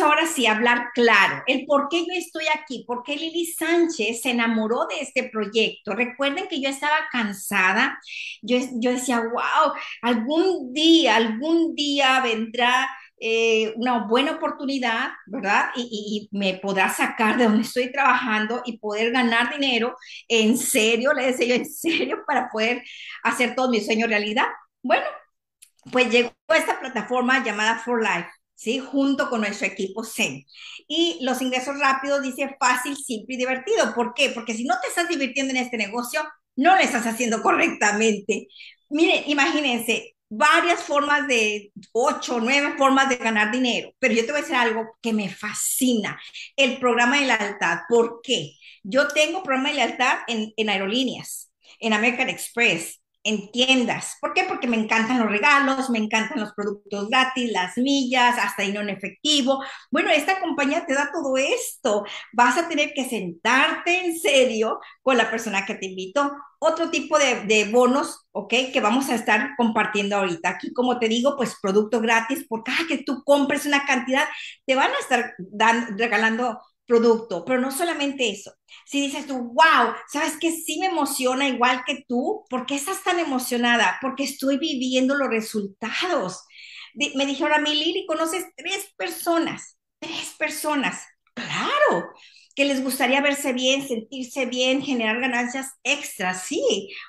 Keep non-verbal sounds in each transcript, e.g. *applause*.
ahora sí hablar claro, el por qué yo estoy aquí, por qué Lili Sánchez se enamoró de este proyecto. Recuerden que yo estaba cansada, yo, yo decía, wow, algún día, algún día vendrá eh, una buena oportunidad, ¿verdad? Y, y, me podrá sacar de donde estoy trabajando y poder ganar dinero en serio, le decía yo, en serio, para poder hacer todo mi sueño realidad. Bueno, pues llegó esta plataforma llamada For Life. ¿Sí? Junto con nuestro equipo Zen. Y los ingresos rápidos dice fácil, simple y divertido. ¿Por qué? Porque si no te estás divirtiendo en este negocio, no lo estás haciendo *laughs* correctamente. Miren, imagínense, varias formas de, ocho, nueve formas de ganar dinero, pero yo te voy a decir algo que me fascina, el programa de lealtad. ¿Por qué? Yo tengo programa de lealtad en, en aerolíneas, en American Express, en tiendas. ¿Por qué? Porque me encantan los regalos, me encantan los productos gratis, las millas, hasta dinero en efectivo. Bueno, esta compañía te da todo esto. Vas a tener que sentarte en serio con la persona que te invitó. Otro tipo de, de bonos, ¿ok? Que vamos a estar compartiendo ahorita. Aquí, como te digo, pues producto gratis. Por cada que tú compres una cantidad, te van a estar dando, regalando producto, pero no solamente eso. Si dices tú, wow, ¿sabes que Sí me emociona igual que tú. ¿Por qué estás tan emocionada? Porque estoy viviendo los resultados. me dijeron a mí, Lili, conoces tres personas, tres personas. Claro, que les gustaría verse bien, sentirse bien, generar ganancias extras, sí.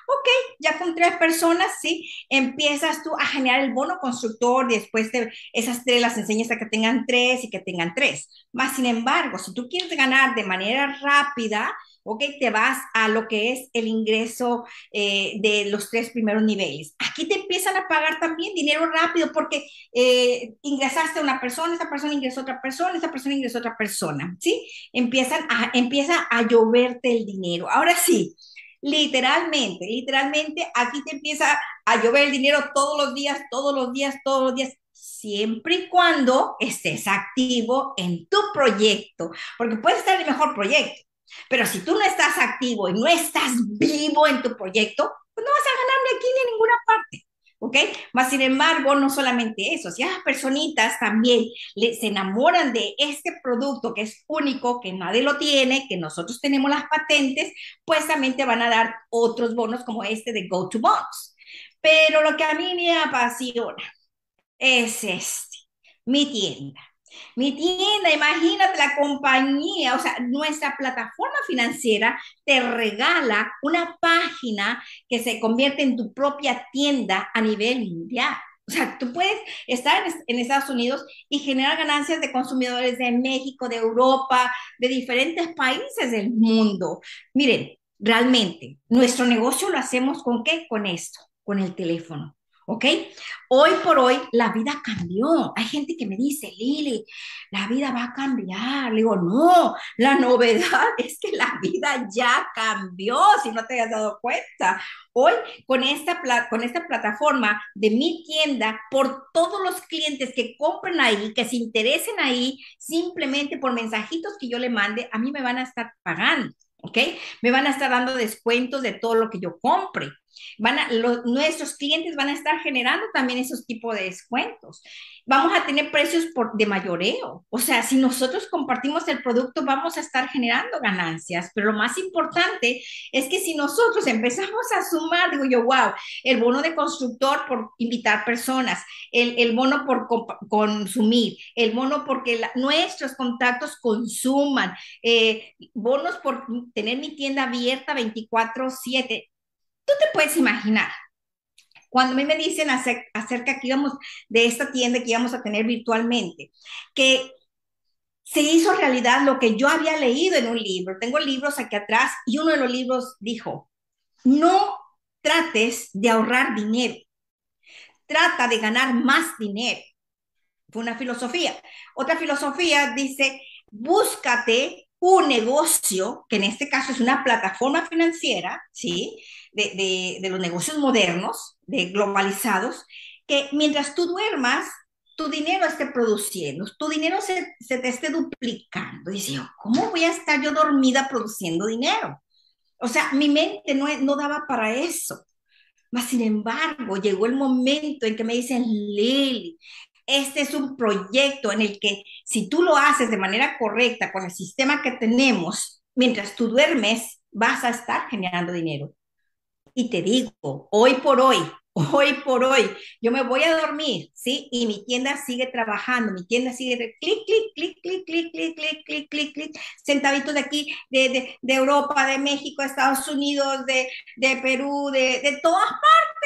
Ok, ya con tres personas, sí, empiezas tú a generar el bono constructor, después de esas tres las enseñas a que tengan tres y que tengan tres. Más sin embargo, si tú quieres ganar de manera rápida, ¿ok? Te vas a lo que es el ingreso eh, de los tres primeros niveles. Aquí te empiezan a pagar también dinero rápido porque eh, ingresaste a una persona, esa persona ingresó a otra persona, esa persona ingresó a otra persona, ¿sí? Empiezan a, empieza a lloverte el dinero. Ahora sí, literalmente, literalmente aquí te empieza a llover el dinero todos los días, todos los días, todos los días siempre y cuando estés activo en tu proyecto, porque puede estar el mejor proyecto, pero si tú no estás activo y no estás vivo en tu proyecto, pues no vas a ganar ni aquí ni en ninguna parte. ¿ok? Más sin embargo, no solamente eso, si las personitas también se enamoran de este producto que es único, que nadie lo tiene, que nosotros tenemos las patentes, pues también te van a dar otros bonos como este de Go to Box. Pero lo que a mí me apasiona es este, mi tienda. Mi tienda, imagínate la compañía, o sea, nuestra plataforma financiera te regala una página que se convierte en tu propia tienda a nivel mundial. O sea, tú puedes estar en, Estados Unidos y generar ganancias de consumidores de México, de Europa, de diferentes países del mundo. Miren, realmente, nuestro negocio lo hacemos con qué? Con esto, con el teléfono. ¿Ok? Hoy por hoy la vida cambió. Hay gente que me dice, Lili, la vida va a cambiar. Le digo, no, la novedad *laughs* es que la vida ya cambió, si no te has dado cuenta. Hoy con esta, con esta plataforma de mi tienda, por todos los clientes que compren ahí, que se interesen ahí, simplemente por mensajitos que yo le mande, a mí me van a estar pagando. ¿ok? Me van a estar dando descuentos de todo lo que yo compre. Van a, nuestros clientes van a estar generando también esos tipos de descuentos. Vamos a tener precios por, de mayoreo. O sea, si nosotros compartimos el producto, vamos a estar generando ganancias. Pero lo más importante es que si nosotros empezamos a sumar, digo yo, wow, el bono de constructor por invitar personas, el, el bono por consumir, el bono porque nuestros contactos consuman, eh, bonos por tener mi tienda abierta 24/7 Tú te puedes imaginar, cuando a mí me dicen acerca que íbamos de esta tienda que íbamos a tener virtualmente, que se hizo realidad lo que yo había leído en un libro. Tengo libros aquí atrás y uno de los libros dijo, no trates de ahorrar dinero, trata de ganar más dinero. Fue una filosofía. Otra filosofía dice, búscate un negocio, que en este caso es una plataforma financiera, ¿sí? de, los negocios modernos, de globalizados, que mientras tú duermas, tu dinero esté produciendo, tu dinero se, te esté duplicando. Dice, ¿cómo voy a estar yo dormida produciendo dinero? O sea, mi mente no, no daba para eso. Mas, sin embargo, llegó el momento en que me dicen, Lili, Este es un proyecto en el que si tú lo haces de manera correcta con el sistema que tenemos, mientras tú duermes, vas a estar generando dinero. Y te digo, hoy por hoy, hoy por hoy, yo me voy a dormir, ¿sí? Y mi tienda sigue trabajando, mi tienda sigue de clic, clic, clic, clic, clic, clic, clic, clic, clic, clic, centavitos de aquí, de, de, de Europa, de México, Estados Unidos, de, de Perú, de, de todas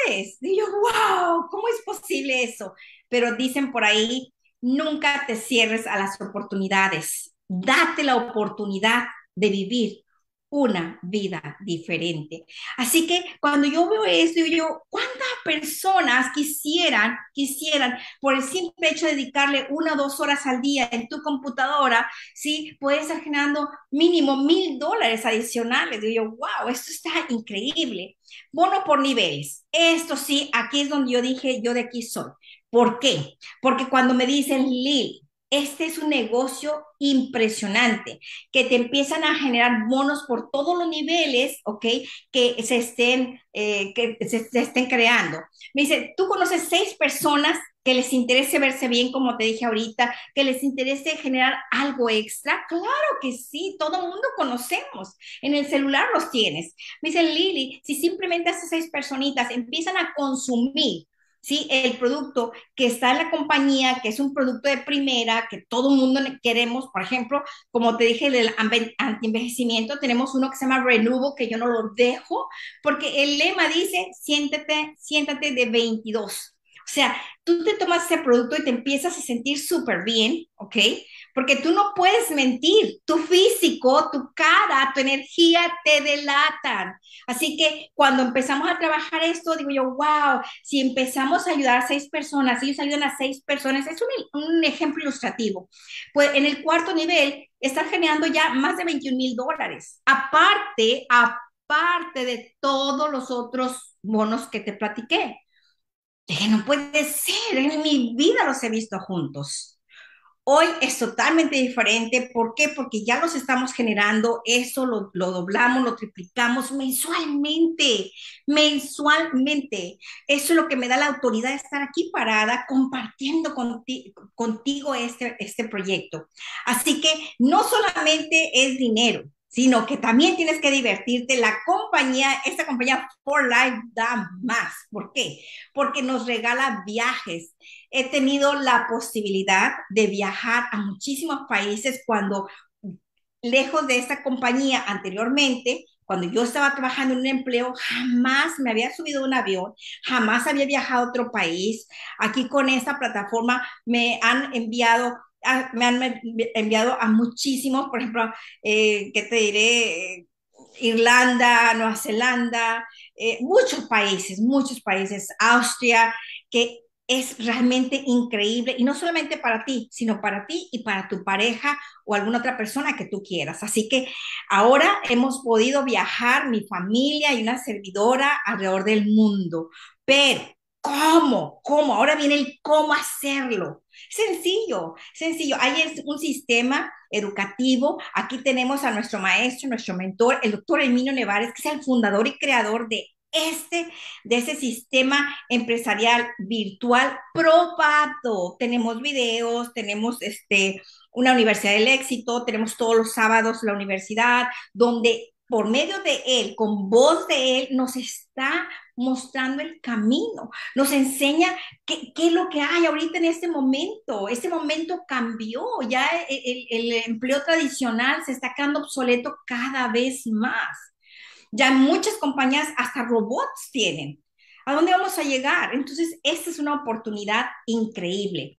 partes. Y yo, wow, ¿cómo es posible eso? Pero dicen por ahí, nunca te cierres a las oportunidades, date la oportunidad de vivir una vida diferente. Así que cuando yo veo esto, yo, ¿cuántas personas quisieran, quisieran, por el simple hecho de dedicarle una o dos horas al día en tu computadora, sí, puedes estar generando mínimo mil dólares adicionales? Y yo, wow, esto está increíble. Bono por niveles. Esto sí, aquí es donde yo dije, yo de aquí soy. ¿Por qué? Porque cuando me dicen, Lil, este es un negocio impresionante, que te empiezan a generar bonos por todos los niveles, ¿ok? Que se estén, eh, que se, estén creando. Me dice, tú conoces seis personas que les interese verse bien, como te dije ahorita, que les interese generar algo extra. Claro que sí, todo el mundo conocemos. En el celular los tienes. Me dice, Lili, si simplemente esas seis personitas empiezan a consumir ¿sí? El producto que está en la compañía, que es un producto de primera, que todo el mundo queremos, por ejemplo, como te dije, del anti-envejecimiento, tenemos uno que se llama Renuvo, que yo no lo dejo, porque el lema dice, siéntate, siéntate de 22. O sea, tú te tomas ese producto y te empiezas a sentir súper bien, ¿ok? porque tú no puedes mentir, tu físico, tu cara, tu energía te delatan. Así que cuando empezamos a trabajar esto, digo yo, wow, si empezamos a ayudar a seis personas, ellos ayudan a seis personas, es un, ejemplo ilustrativo. Pues en el cuarto nivel están generando ya más de 21 mil dólares, aparte, aparte de todos los otros bonos que te platiqué. Dije, no puede ser, en mi vida los he visto juntos. Hoy es totalmente diferente. ¿Por qué? Porque ya los estamos generando, eso lo, doblamos, lo triplicamos mensualmente, mensualmente. Eso es lo que me da la autoridad de estar aquí parada compartiendo contigo este, este proyecto. Así que no solamente es dinero, sino que también tienes que divertirte. La compañía, esta compañía For Life da más. ¿Por qué? Porque nos regala viajes. He tenido la posibilidad de viajar a muchísimos países cuando, lejos de esta compañía anteriormente, cuando yo estaba trabajando en un empleo, jamás me había subido un avión, jamás había viajado a otro país. Aquí con esta plataforma me han enviado me han enviado a muchísimos, por ejemplo, eh, ¿qué te diré? Irlanda, Nueva Zelanda, eh, muchos países, muchos países, Austria, que es realmente increíble y no solamente para ti, sino para ti y para tu pareja o alguna otra persona que tú quieras. Así que ahora hemos podido viajar, mi familia y una servidora alrededor del mundo, pero ¿cómo? ¿Cómo? Ahora viene el cómo hacerlo. Sencillo, sencillo. Hay un sistema educativo. Aquí tenemos a nuestro maestro, nuestro mentor, el doctor Emilio Nevares, que es el fundador y creador de este, de ese sistema empresarial virtual probado. Tenemos videos, tenemos este, una universidad del éxito, tenemos todos los sábados la universidad, donde por medio de él, con voz de él, nos está mostrando el camino, nos enseña qué, es lo que hay ahorita en este momento. Este momento cambió, ya el, el, empleo tradicional se está quedando obsoleto cada vez más. Ya muchas compañías hasta robots tienen. ¿A dónde vamos a llegar? Entonces, esta es una oportunidad increíble.